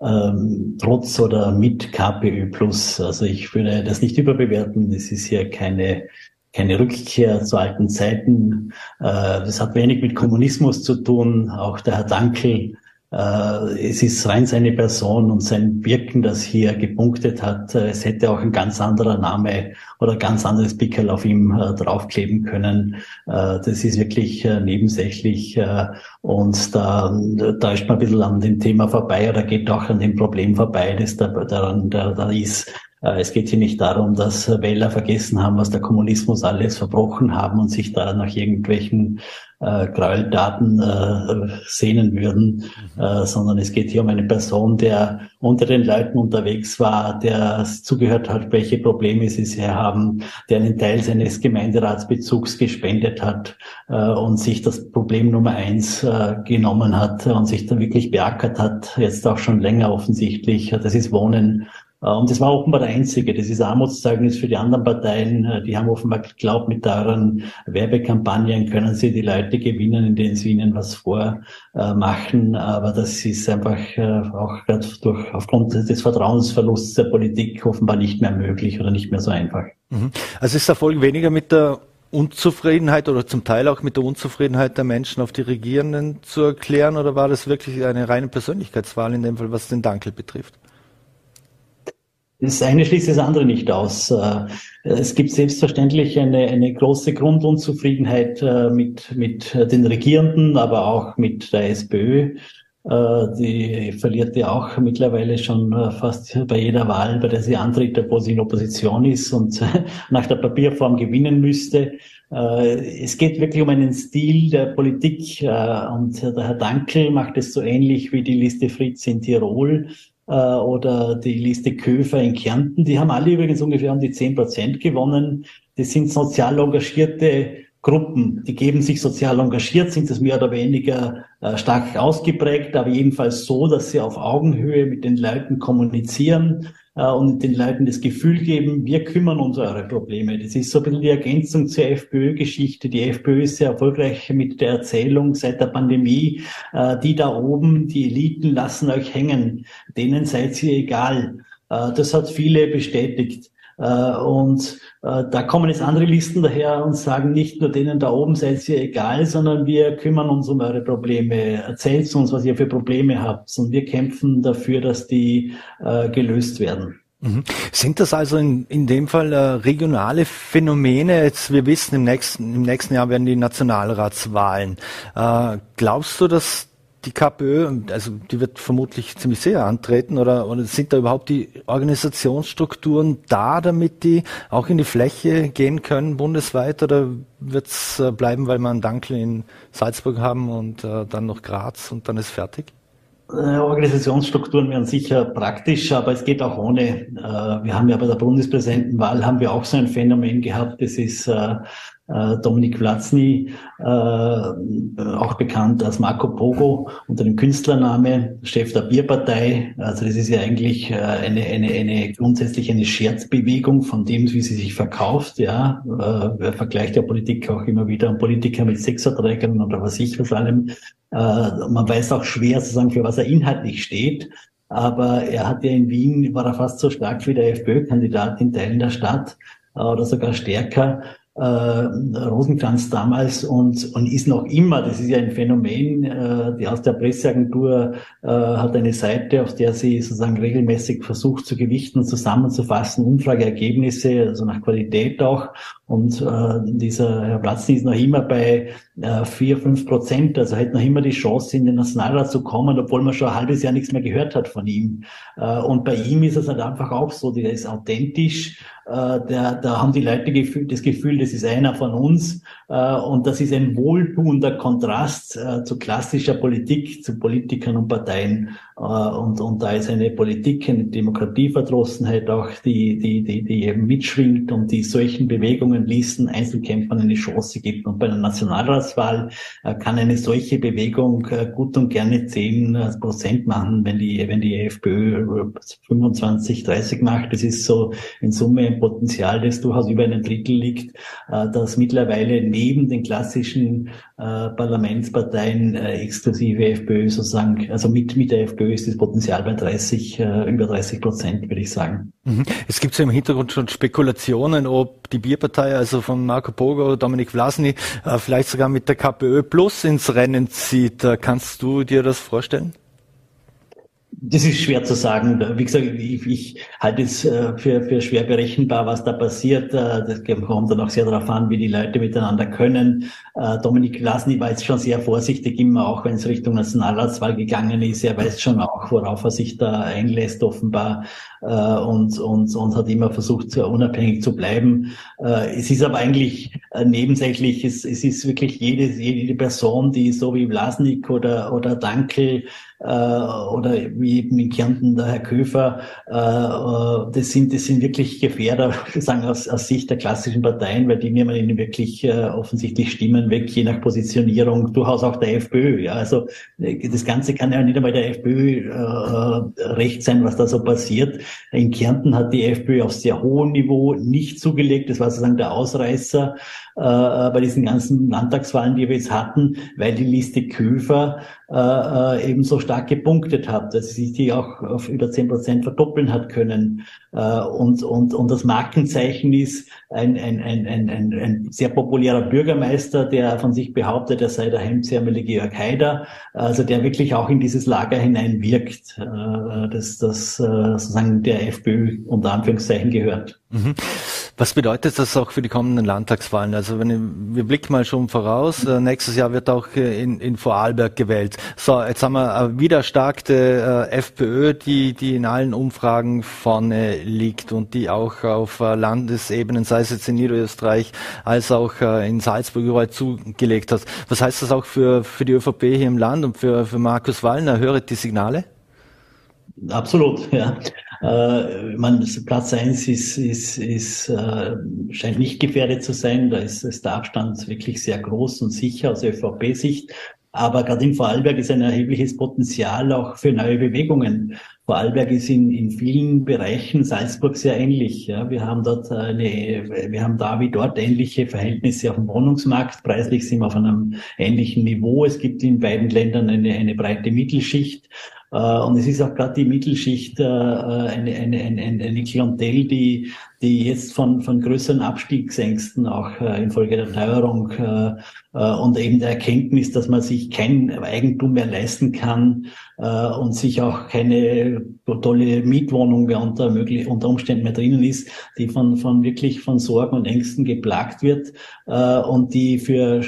ähm, trotz oder mit KPÖ Plus. Also ich würde das nicht überbewerten. Es ist hier keine keine Rückkehr zu alten Zeiten. Äh, das hat wenig mit Kommunismus zu tun. Auch der Herr Dankel es ist rein seine Person und sein Wirken, das hier gepunktet hat. Äh, es hätte auch ein ganz anderer Name oder ganz anderes Pickel auf ihm äh, draufkleben können. das ist wirklich nebensächlich und da, da ist man ein bisschen an dem Thema vorbei oder geht auch an dem Problem vorbei, das da, daran da, da ist. Es geht hier nicht darum, dass Wähler vergessen haben, was der Kommunismus alles verbrochen haben und sich da nach irgendwelchen äh, Gräueltaten äh, sehnen würden, mhm. äh, sondern es geht hier um eine Person, der unter den Leuten unterwegs war, der zugehört hat, welche Probleme sie hier haben, der einen Teil seines Gemeinderatsbezugs gespendet hat äh, und sich das Problem Nummer eins äh, genommen hat und sich da wirklich beackert hat, jetzt auch schon länger offensichtlich. Das ist Wohnen äh, und das war offenbar der einzige. Das ist Armutszeugnis für die anderen Parteien. Äh, die haben offenbar geglaubt, mit deren Werbekampagnen können sie die Leute gewinnen, indem sie ihnen was vormachen. Aber das ist einfach äh, auch durch, aufgrund des Vertrauensverlusts der Politik offenbar nicht mehr möglich oder nicht mehr so einfach. Mhm. Also ist der Erfolg weniger mit der Unzufriedenheit oder zum Teil auch mit der Unzufriedenheit der Menschen auf die Regierenden zu erklären oder war das wirklich eine reine Persönlichkeitswahl in dem Fall, was den Dankel betrifft? Das eine schließt das andere nicht aus. Äh, es gibt selbstverständlich eine, eine große Grundunzufriedenheit äh, mit, mit den Regierenden, aber auch mit der SPÖ. Äh, die verliert ja auch mittlerweile schon fast bei jeder Wahl, bei der sie antritt, obwohl sie in Opposition ist und nach der Papierform gewinnen müsste. Es geht wirklich um einen Stil der Politik und der Herr Dankel macht es so ähnlich wie die Liste Fritz in Tirol äh, oder die Liste Köfer in Kärnten. Die haben alle übrigens ungefähr um die zehn Prozent gewonnen. Das sind sozial engagierte Gruppen, die geben sich sozial engagiert, sind das mehr oder weniger äh, stark ausgeprägt, aber jedenfalls so, dass sie auf Augenhöhe mit den Leuten kommunizieren und den Leuten das Gefühl geben, wir kümmern uns um eure Probleme. Das ist so ein bisschen die Ergänzung zur FPÖ-Geschichte. Die FPÖ ist sehr erfolgreich mit der Erzählung seit der Pandemie, äh, die da oben, die Eliten lassen euch hängen, denen seid ihr egal. Äh, das hat viele bestätigt. Äh, und äh, da kommen jetzt andere Listen daher und sagen nicht nur denen da oben seid ihr egal, sondern wir kümmern uns um eure Probleme. Erzählt uns, was ihr für Probleme habt. Und wir kämpfen dafür, dass die äh, gelöst werden. Mhm. Sind das also in, in dem Fall äh, regionale Phänomene? Jetzt, wir wissen, im nächsten, im nächsten Jahr werden die Nationalratswahlen. Äh, glaubst du, dass die KPÖ, also die wird vermutlich ziemlich sehr antreten oder, oder sind da überhaupt die Organisationsstrukturen da, damit die auch in die Fläche gehen können bundesweit oder wird es äh, bleiben, weil wir einen Dankel in Salzburg haben und äh, dann noch Graz und dann ist fertig? Äh, Organisationsstrukturen wären sicher praktisch, aber es geht auch ohne. Äh, wir haben ja bei der Bundespräsidentenwahl haben wir auch so ein Phänomen gehabt. Das ist Dominik Vlatzny, äh, auch bekannt als Marco Pogo unter dem Künstlername, Chef der Bierpartei. Also das ist ja eigentlich äh, eine, eine, eine grundsätzlich eine Scherzbewegung von dem, wie sie sich verkauft. Ja, äh, er vergleicht ja Politik auch immer wieder und Politiker mit Sexverträgern oder was ich was allem. Äh, man weiß auch schwer zu sagen, für was er inhaltlich steht. Aber er hat ja in Wien, war er fast so stark wie der FPÖ-Kandidat in Teilen der Stadt äh, oder sogar stärker. Äh, Rosenkranz damals und, und ist noch immer, das ist ja ein Phänomen, äh, die aus der Presseagentur äh, hat eine Seite, auf der sie sozusagen regelmäßig versucht zu gewichten, zusammenzufassen, Umfrageergebnisse, also nach Qualität auch. Und äh, dieser Herr Platzny ist noch immer bei äh, vier, fünf Prozent, also hat noch immer die Chance, in den Nationalrat zu kommen, obwohl man schon ein halbes Jahr nichts mehr gehört hat von ihm. Äh, und bei ihm ist es halt einfach auch so, der ist authentisch, äh, der, da haben die Leute Gefühl, das Gefühl, das ist einer von uns. Äh, und das ist ein wohltuender Kontrast äh, zu klassischer Politik, zu Politikern und Parteien. Und, und da ist eine Politik, eine Demokratieverdrossenheit auch, die, die, die, die eben mitschwingt und die solchen Bewegungen, Listen, Einzelkämpfern eine Chance gibt. Und bei der Nationalratswahl kann eine solche Bewegung gut und gerne 10 Prozent machen, wenn die, wenn die FPÖ 25, 30 macht. Das ist so in Summe Potenzial, das durchaus über einem Drittel liegt, äh, dass mittlerweile neben den klassischen äh, Parlamentsparteien äh, exklusive FPÖ sozusagen, also mit, mit der FPÖ ist das Potenzial bei 30, über 30 Prozent, würde ich sagen. Mhm. Es gibt so im Hintergrund schon Spekulationen, ob die Bierpartei, also von Marco Pogo, Dominik Vlasny, vielleicht sogar mit der KPÖ Plus ins Rennen zieht. Kannst du dir das vorstellen? Das ist schwer zu sagen. Wie gesagt, ich, ich halte es äh, für, für schwer berechenbar, was da passiert. Äh, das kommt dann auch sehr darauf an, wie die Leute miteinander können. Äh, Dominik Lasny war jetzt schon sehr vorsichtig, immer auch wenn es Richtung Nationalratswahl gegangen ist. Er weiß schon auch, worauf er sich da einlässt, offenbar. Und, und, und hat immer versucht, unabhängig zu bleiben. Es ist aber eigentlich nebensächlich. Es, es ist wirklich jede, jede Person, die so wie Vlasnik oder, oder Dankel äh, oder wie eben in Kärnten der Herr Köfer, äh, äh das sind, das sind wirklich Gefährder, sagen aus, aus Sicht der klassischen Parteien, weil die nehmen ihnen wirklich äh, offensichtlich Stimmen weg, je nach Positionierung, durchaus auch der FPÖ. Ja, also äh, das Ganze kann ja nicht einmal der FPÖ äh, recht sein, was da so passiert. In Kärnten hat die FPÖ auf sehr hohem Niveau nicht zugelegt. Das war sozusagen der Ausreißer äh, bei diesen ganzen Landtagswahlen, die wir jetzt hatten, weil die Liste Köfer äh, äh, eben so stark gepunktet hat, dass sie sich die auch auf über zehn Prozent verdoppeln hat können. Äh, und, und, und das Markenzeichen ist ein, ein, ein, ein, ein, ein sehr populärer Bürgermeister, der von sich behauptet, er sei der hemdsärmelige Georg Haider, also der wirklich auch in dieses Lager hineinwirkt, äh, dass das äh, sozusagen der FPÖ unter Anführungszeichen gehört. Mhm. Was bedeutet das auch für die kommenden Landtagswahlen? Also wenn ich, wir blicken mal schon voraus, äh, nächstes Jahr wird auch äh, in, in Vorarlberg gewählt. So, jetzt haben wir eine wieder starke äh, FPÖ, die, die in allen Umfragen vorne liegt und die auch auf äh, Landesebenen, sei es jetzt in Niederösterreich, als auch äh, in Salzburg überall zugelegt hat. Was heißt das auch für, für die ÖVP hier im Land und für, für Markus Wallner? Höret die Signale? Absolut, ja. Äh, man, Platz eins ist, ist, ist, äh, scheint nicht gefährdet zu sein. Da ist, ist der Abstand wirklich sehr groß und sicher aus ÖVP-Sicht. Aber gerade in Vorarlberg ist ein erhebliches Potenzial auch für neue Bewegungen. Vorarlberg ist in, in vielen Bereichen Salzburg sehr ähnlich. Ja. Wir haben dort eine, wir haben da wie dort ähnliche Verhältnisse auf dem Wohnungsmarkt. Preislich sind wir auf einem ähnlichen Niveau. Es gibt in beiden Ländern eine, eine breite Mittelschicht. Äh, und es ist auch gerade die Mittelschicht äh, eine, eine, eine, eine Klientel, die, die jetzt von, von größeren Abstiegsängsten auch äh, infolge der Teuerung und eben der Erkenntnis, dass man sich kein Eigentum mehr leisten kann und sich auch keine tolle Mietwohnung mehr unter, möglich, unter Umständen mehr drinnen ist, die von, von wirklich von Sorgen und Ängsten geplagt wird und die für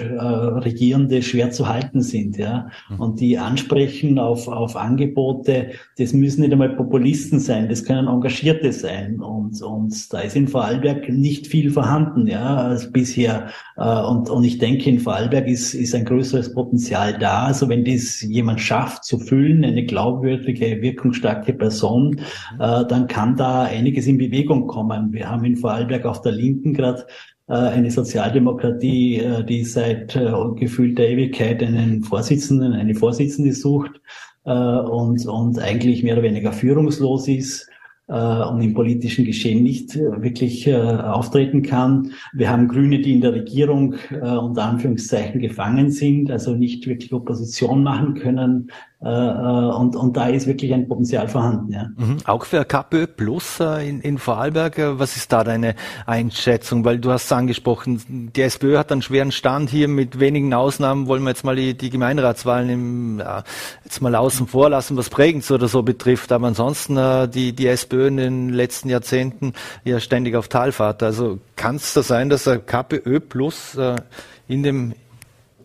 Regierende schwer zu halten sind. Ja? Mhm. Und die ansprechen auf, auf Angebote, Angebote, das müssen nicht einmal Populisten sein, das können Engagierte sein. Und, und da ist in Vorarlberg nicht viel vorhanden, ja, als bisher. Äh, und, und ich denke, in Vorarlberg ist, ist ein größeres Potenzial da. Also wenn das jemand schafft zu füllen, eine glaubwürdige, wirkungsstarke Person, mhm. äh, dann kann da einiges in Bewegung kommen. Wir haben in Vorarlberg auf der Linken gerade äh, eine Sozialdemokratie, die seit gefühlter Ewigkeit einen Vorsitzenden, eine Vorsitzende sucht und, und eigentlich mehr oder weniger führungslos ist äh, und im politischen Geschehen nicht äh, wirklich äh, auftreten kann. Wir haben Grüne, die in der Regierung äh, unter Anführungszeichen gefangen sind, also nicht wirklich Opposition machen können, und, und da ist wirklich ein Potenzial vorhanden. Ja. Mhm. Auch für KPÖ Plus äh, in, in Vorarlberg, was ist da deine Einschätzung? Weil du hast angesprochen, die SPÖ hat einen schweren Stand hier mit wenigen Ausnahmen. Wollen wir jetzt mal die, die Gemeinderatswahlen im, ja, jetzt mal außen vor lassen, was Prägens oder so betrifft. Aber ansonsten die, die SPÖ in den letzten Jahrzehnten ja ständig auf Talfahrt. Also kann es da sein, dass KPÖ Plus in dem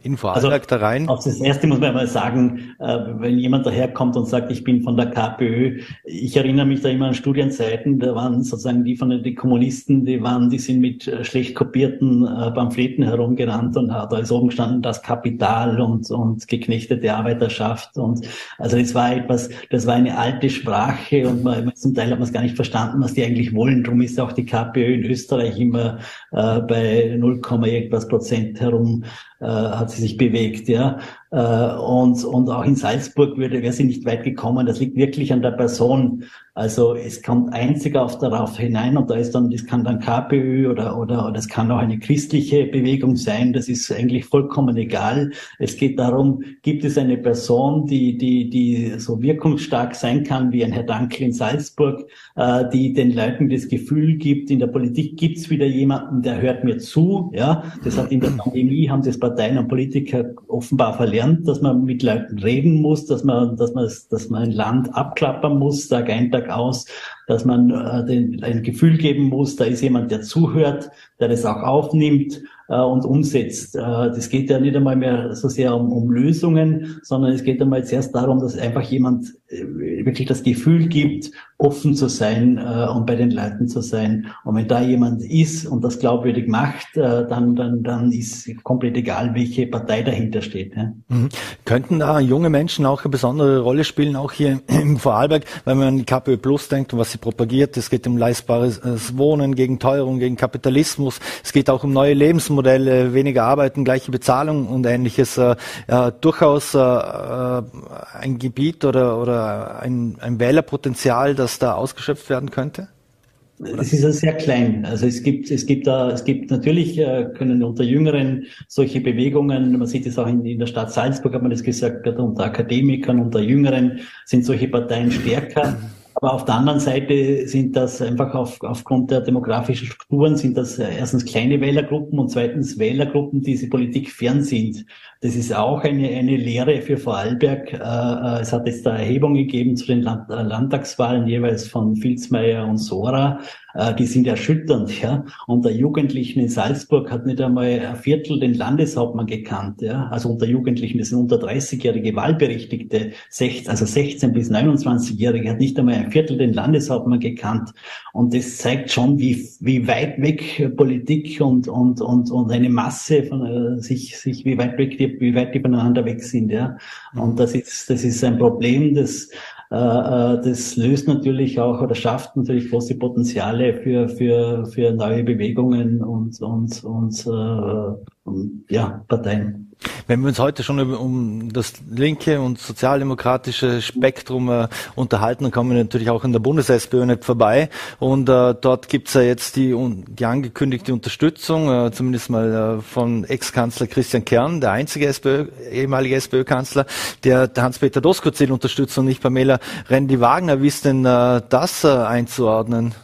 in Vorarlberg also, da rein? Auf das erste muss man mal sagen, äh, wenn jemand daherkommt und sagt, ich bin von der KPÖ, ich erinnere mich da immer an Studienzeiten, da waren sozusagen die von den Kommunisten, die waren, die sind mit äh, schlecht kopierten äh, Pamphleten herumgerannt und da ist oben gestanden das Kapital und, und geknechtete Arbeiterschaft und also das war etwas, das war eine alte Sprache und man, zum Teil hat man es gar nicht verstanden, was die eigentlich wollen. Darum ist auch die KPÖ in Österreich immer äh, bei 0, irgendwas Prozent herum äh, hat sie sich bewegt, ja. Äh, und, und auch in Salzburg würde, wäre sie nicht weit gekommen. Das liegt wirklich an der Person. Also es kommt einzig auf darauf hinein und da ist dann, das kann dann KPÖ oder, oder, oder es kann auch eine christliche Bewegung sein. Das ist eigentlich vollkommen egal. Es geht darum, gibt es eine Person, die, die, die so wirkungsstark sein kann wie ein Herr Dankl in Salzburg, äh, die den Leuten das Gefühl gibt, in der Politik gibt es wieder jemanden, der hört mir zu. Ja, das hat in der Pandemie, haben das Parteien und Politiker offenbar verlernt, dass man mit Leuten reden muss, dass man, dass man, dass man ein Land abklappern muss, Tag ein, Tag aus, dass man äh, den, ein Gefühl geben muss, da ist jemand, der zuhört, der das auch aufnimmt äh, und umsetzt. Äh, das geht ja nicht einmal mehr so sehr um, um Lösungen, sondern es geht einmal zuerst darum, dass einfach jemand äh, wirklich das Gefühl gibt, offen zu sein äh, und bei den Leuten zu sein. Und wenn da jemand ist und das glaubwürdig macht, äh, dann, dann, dann ist komplett egal, welche Partei dahinter steht. Ja. Mhm. Könnten da junge Menschen auch eine besondere Rolle spielen, auch hier im Vorarlberg, wenn man an KPÖ Plus denkt und was sie propagiert. Es geht um leistbares Wohnen, gegen Teuerung, gegen Kapitalismus. Es geht auch um neue Lebensmodelle, weniger Arbeiten, gleiche Bezahlung und ähnliches. Äh, ja, durchaus äh, äh ein Gebiet oder, oder ein, ein Wählerpotenzial, das da ausgeschöpft werden könnte? Es ist ja sehr klein. Also es gibt, es gibt da, es gibt natürlich, äh, können unter Jüngeren solche Bewegungen, man sieht es auch in, in der Stadt Salzburg, hat man das gesagt, unter Akademikern, unter Jüngeren sind solche Parteien stärker. Aber auf der anderen Seite sind das einfach auf, aufgrund der demografischen Strukturen sind das erstens kleine Wählergruppen und zweitens Wählergruppen, die diese Politik fern sind. Das ist auch eine, eine Lehre für Vorarlberg. Äh, äh, es hat jetzt da Erhebungen gegeben zu den äh, Landtagswahlen jeweils von Filzmeier und Sora. Die sind erschütternd, ja. Unter Jugendlichen in Salzburg hat nicht einmal ein Viertel den Landeshauptmann gekannt, ja. Also unter Jugendlichen, das sind unter 30-jährige Wahlberechtigte, also 16 bis 29-jährige, hat nicht einmal ein Viertel den Landeshauptmann gekannt. Und das zeigt schon, wie, wie weit weg Politik und, und, und, und eine Masse von sich, sich, wie weit weg die wie weit die voneinander weg sind, ja. Und das ist, das ist ein Problem, das, äh, äh, das löst natürlich auch oder schafft natürlich große Potenziale für, für, für neue Bewegungen und, und, und, äh, und ja, Parteien. Wenn wir uns heute schon um das linke und sozialdemokratische Spektrum äh, unterhalten, dann kommen wir natürlich auch an der Bundes-SPÖ nicht vorbei. Und äh, dort gibt es ja jetzt die, die angekündigte Unterstützung, äh, zumindest mal äh, von Ex-Kanzler Christian Kern, der einzige SPÖ, ehemalige SPÖ-Kanzler, der, der Hans-Peter Doskozil unterstützt und nicht Pamela Rendi-Wagner. Wie ist denn äh, das äh, einzuordnen?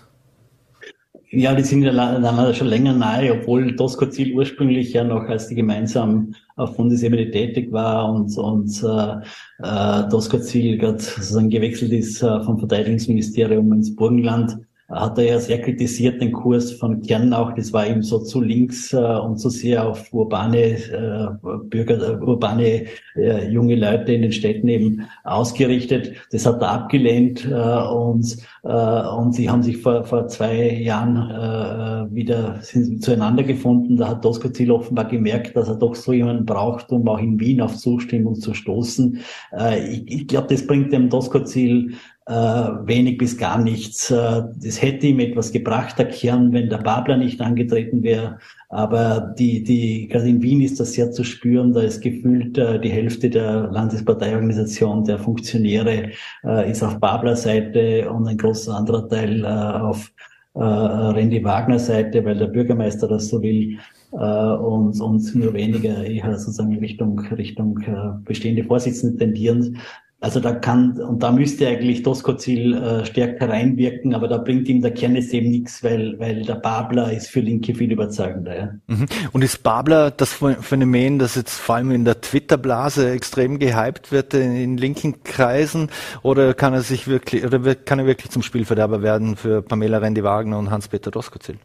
Ja, die sind ja schon länger nahe, obwohl Doskozil ursprünglich ja noch als die gemeinsam auf Bundesebene tätig war und, und äh, äh, Doskozil gerade sozusagen gewechselt ist äh, vom Verteidigungsministerium ins Burgenland hat er ja sehr kritisiert den Kurs von Kern auch. Das war ihm so zu links äh, und zu sehr auf urbane äh, Bürger, äh, urbane äh, junge Leute in den Städten eben ausgerichtet. Das hat er abgelehnt äh, und äh, und sie haben sich vor, vor zwei Jahren äh, wieder sind zueinander gefunden. Da hat Dosko Ziel offenbar gemerkt, dass er doch so jemanden braucht, um auch in Wien auf Zustimmung zu stoßen. Äh, ich ich glaube, das bringt dem Dosko Ziel äh, wenig bis gar nichts. Äh, das hätte ihm etwas gebracht, der Kern, wenn der Babler nicht angetreten wäre. Aber die, die, gerade in Wien ist das sehr zu spüren. Da ist gefühlt äh, die Hälfte der Landesparteiorganisation, der Funktionäre, äh, ist auf Babler Seite und ein großer anderer Teil äh, auf äh, Randy Wagner Seite, weil der Bürgermeister das so will. Äh, und, und nur weniger eher sozusagen Richtung, Richtung äh, bestehende Vorsitzende tendierend. Also da kann, und da müsste eigentlich Doskozil äh, stärker reinwirken, aber da bringt ihm der Kernes eben nichts, weil, weil der Babler ist für Linke viel überzeugender. Ja. Mhm. Und ist Babler das Phänomen, das jetzt vor allem in der Twitter-Blase extrem gehypt wird in, in, linken Kreisen, oder kann er sich wirklich, oder kann er wirklich zum Spielverderber werden für Pamela Rendi-Wagner und Hans-Peter Doskozil?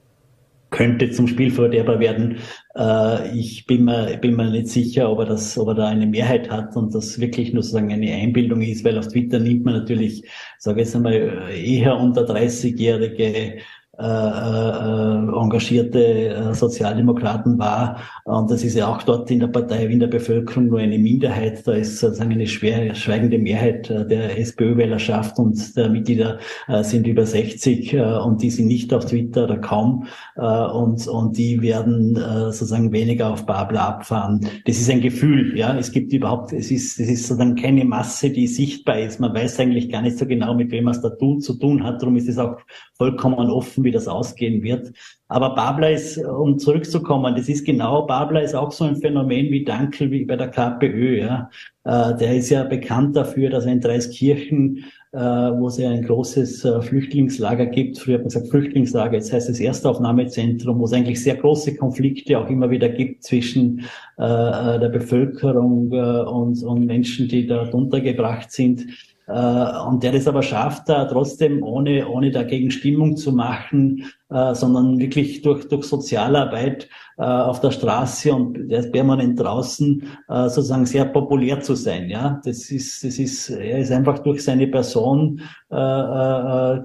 Könnte zum Spielverderber werden. Äh, ich bin mir, bin mir nicht sicher, ob er, das, ob er da eine Mehrheit hat und das wirklich nur sozusagen eine Einbildung ist, weil auf Twitter nimmt man natürlich, sage ich jetzt einmal, eher unter 30-jährige äh, äh, engagierte äh, Sozialdemokraten war. Und das ist ja auch dort in der Partei wie in der Bevölkerung nur eine Minderheit. Da ist sozusagen eine schwer, schweigende Mehrheit äh, der SPÖ-Wählerschaft und der Mitglieder sind über 60 äh, und die sind nicht auf Twitter oder kaum. Und, und die werden sozusagen weniger auf Babel abfahren. Das ist ein Gefühl, ja. Es gibt überhaupt, es ist, es ist sozusagen keine Masse, die sichtbar ist. Man weiß eigentlich gar nicht so genau, mit wem man es da tun, zu tun hat. Darum ist es auch vollkommen offen, wie das ausgehen wird. Aber Babler ist, um zurückzukommen, das ist genau, Babler ist auch so ein Phänomen wie Dankel, wie bei der KPÖ. Ja. Äh, der ist ja bekannt dafür, dass er in Dreiskirchen, äh, wo es ja ein großes äh, Flüchtlingslager gibt, früher hat man gesagt Flüchtlingslager, jetzt heißt es Erstaufnahmezentrum, wo es eigentlich sehr große Konflikte auch immer wieder gibt zwischen der Bevölkerung und, und Menschen, die dort untergebracht sind und der es aber schafft, da trotzdem ohne, ohne dagegen Stimmung zu machen, äh, sondern wirklich durch, durch Sozialarbeit äh, auf der Straße und der permanent draußen äh, sozusagen sehr populär zu sein. Ja, das ist, das ist, er ist einfach durch seine Person äh, äh,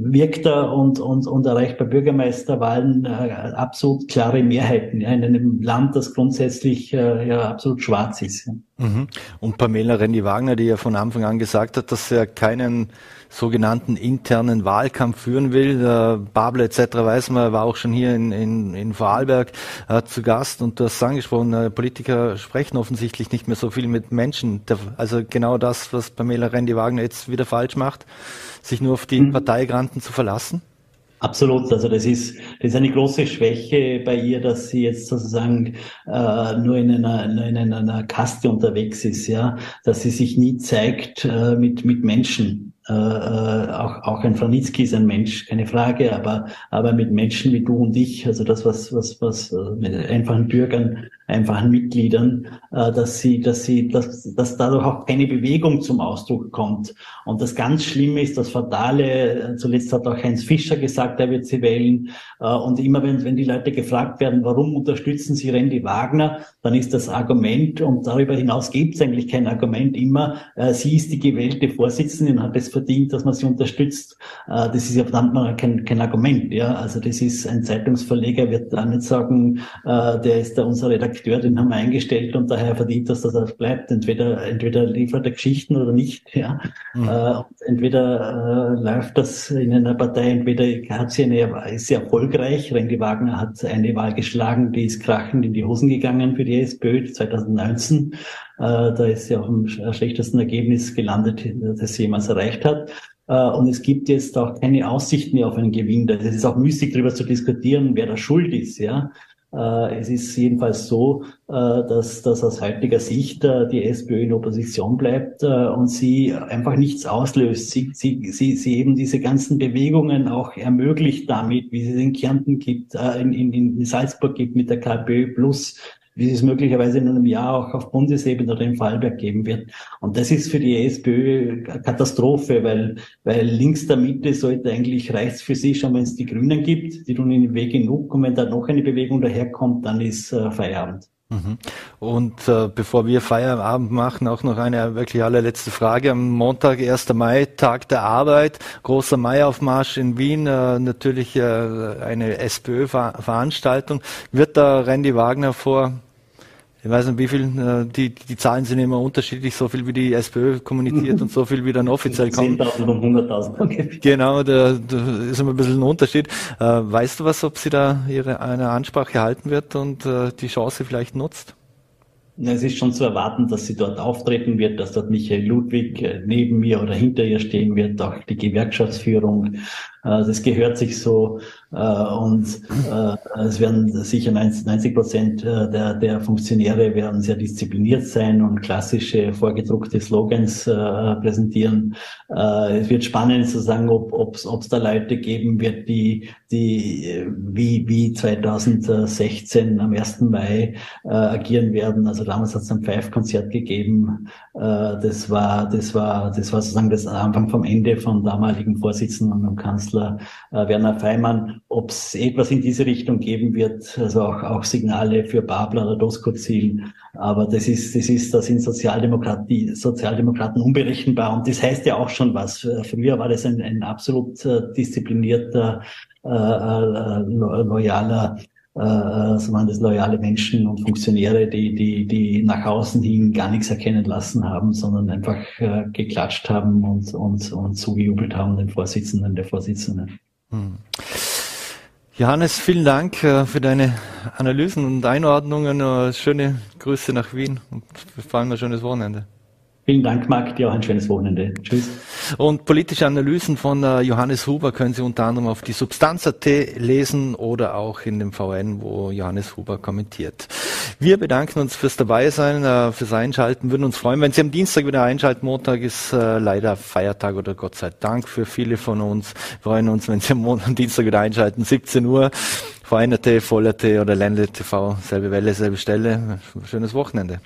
wirkt er und, und, und erreicht bei Bürgermeisterwahlen äh, absolut klare Mehrheiten ja, in einem Land, das grundsätzlich äh, ja absolut schwarz ist. Mhm. Und Pamela Rendi-Wagner, die ja von Anfang an gesagt hat, dass er keinen sogenannten internen Wahlkampf führen will. Äh, Babel etc. weiß man, war auch schon hier in, in, in Vorarlberg äh, zu Gast und du hast angesprochen, äh, Politiker sprechen offensichtlich nicht mehr so viel mit Menschen. Also genau das, was Pamela Rendi-Wagner jetzt wieder falsch macht, sich nur auf die mhm. Parteigranten zu verlassen. Absolut, also das ist, das ist eine große Schwäche bei ihr, dass sie jetzt sozusagen äh, nur in einer, nur in einer Kaste unterwegs ist, ja, dass sie sich nie zeigt äh, mit, mit Menschen. Äh, äh, auch, auch ein Franitzky ist ein Mensch, keine Frage, aber, aber mit Menschen wie du und ich, also das, was, was, was äh, mit einfachen Bürgern, einfachen Mitgliedern, äh, dass sie, dass sie, dass, dass dadurch auch keine Bewegung zum Ausdruck kommt. Und das ganz Schlimme ist, das Fatale, zuletzt hat auch Heinz Fischer gesagt, er wird sie wählen. Äh, und immer wenn, wenn die Leute gefragt werden, warum unterstützen sie Randy Wagner, dann ist das Argument, und darüber hinaus gibt es eigentlich kein Argument immer, äh, sie ist die gewählte Vorsitzende und hat es verdient, dass man sie unterstützt. Äh, das ist ja verdammt mal kein, kein Argument. Ja, also das ist ein Zeitungsverleger wird da nicht sagen, äh, der ist da unser Redakteur, den haben wir eingestellt und daher verdient, dass das bleibt. Entweder entweder liefert er Geschichten oder nicht. Ja, mhm. Äh, entweder läuft das in einer Partei, entweder hat sie eine ist sie erfolgreich. Renke Wagner hat eine Wahl geschlagen, die ist krachend in die Hosen gegangen für die SPÖ 2019. Äh, da ist sie auch im schlechtesten Ergebnis gelandet, das sie jemals erreicht hat. Äh, und es gibt jetzt auch keine Aussicht mehr auf einen Gewinn. Es ist auch müßig, darüber zu diskutieren, wer da schuld ist. Ja, äh, es ist jedenfalls so, dass, dass aus heutiger Sicht die SPÖ in Opposition bleibt und sie einfach nichts auslöst. Sie, sie, sie, sie eben diese ganzen Bewegungen auch ermöglicht damit, wie es in Kärnten gibt, in, in, in Salzburg gibt mit der KPÖ plus wie es möglicherweise in einem Jahr auch auf Bundesebene oder im Fallberg geben wird. Und das ist für die SPÖ Katastrophe, weil, weil links der Mitte sollte eigentlich reicht für sie schon, wenn es die Grünen gibt, die tun ihnen Weg genug und wenn da noch eine Bewegung daherkommt, dann ist äh, Feierabend. Mhm. Und äh, bevor wir Feierabend machen, auch noch eine wirklich allerletzte Frage. Am Montag, 1. Mai, Tag der Arbeit, großer Maiaufmarsch in Wien, äh, natürlich äh, eine SPÖ-Veranstaltung. Wird da Randy Wagner vor ich weiß nicht, wie viel, äh, die, die Zahlen sind immer unterschiedlich, so viel wie die SPÖ kommuniziert und so viel wie dann offiziell kommt. 10.000 und 100.000. Okay. Genau, da, da ist immer ein bisschen ein Unterschied. Äh, weißt du was, ob sie da ihre eine Ansprache halten wird und äh, die Chance vielleicht nutzt? Es ist schon zu erwarten, dass sie dort auftreten wird, dass dort Michael Ludwig neben mir oder hinter ihr stehen wird, auch die Gewerkschaftsführung das gehört sich so äh, und äh, es werden sicher 90 Prozent der, der Funktionäre werden sehr diszipliniert sein und klassische vorgedruckte Slogans präsentieren. Es wird spannend zu sagen, ob es da Leute geben wird, die, die wie, wie 2016 am 1. Mai agieren werden. Also damals hat es ein Pfeif-Konzert gegeben. Das war, das war, das war sozusagen das Anfang vom Ende vom damaligen Vorsitzenden und Kanzler Werner Feimann ob es etwas in diese Richtung geben wird, also auch, auch Signale für Babler oder Doskozil. Aber das ist, das ist, da sind Sozialdemokratie, Sozialdemokraten unberechenbar. Und das heißt ja auch schon was. Früher war das ein, ein absolut äh, disziplinierter, äh, äh, loyaler äh, so waren das loyale Menschen und Funktionäre, die, die, die nach außen hin gar nichts erkennen lassen haben, sondern einfach äh, geklatscht haben und, und, und zugejubelt haben den Vorsitzenden der Vorsitzenden. Hm. Johannes, vielen Dank äh, für deine Analysen und Einordnungen. Äh, schöne Grüße nach Wien und vor allem ein schönes Wochenende. Vielen Dank, Marc. Dir auch ein schönes Wochenende. Tschüss. Und politische Analysen von äh, Johannes Huber können Sie unter anderem auf die Substanz.at lesen oder auch in dem VN, wo Johannes Huber kommentiert. Wir bedanken uns fürs Dabeisein, äh, fürs Einschalten, würden uns freuen, wenn Sie am Dienstag wieder einschalten. Montag ist äh, leider Feiertag oder Gott sei Dank für viele von uns. Wir freuen uns, wenn Sie am, Dienstag wieder einschalten, 17 Uhr. VN.at, Voll.at oder Ländle TV, selbe Welle, selbe Stelle. Schönes Wochenende.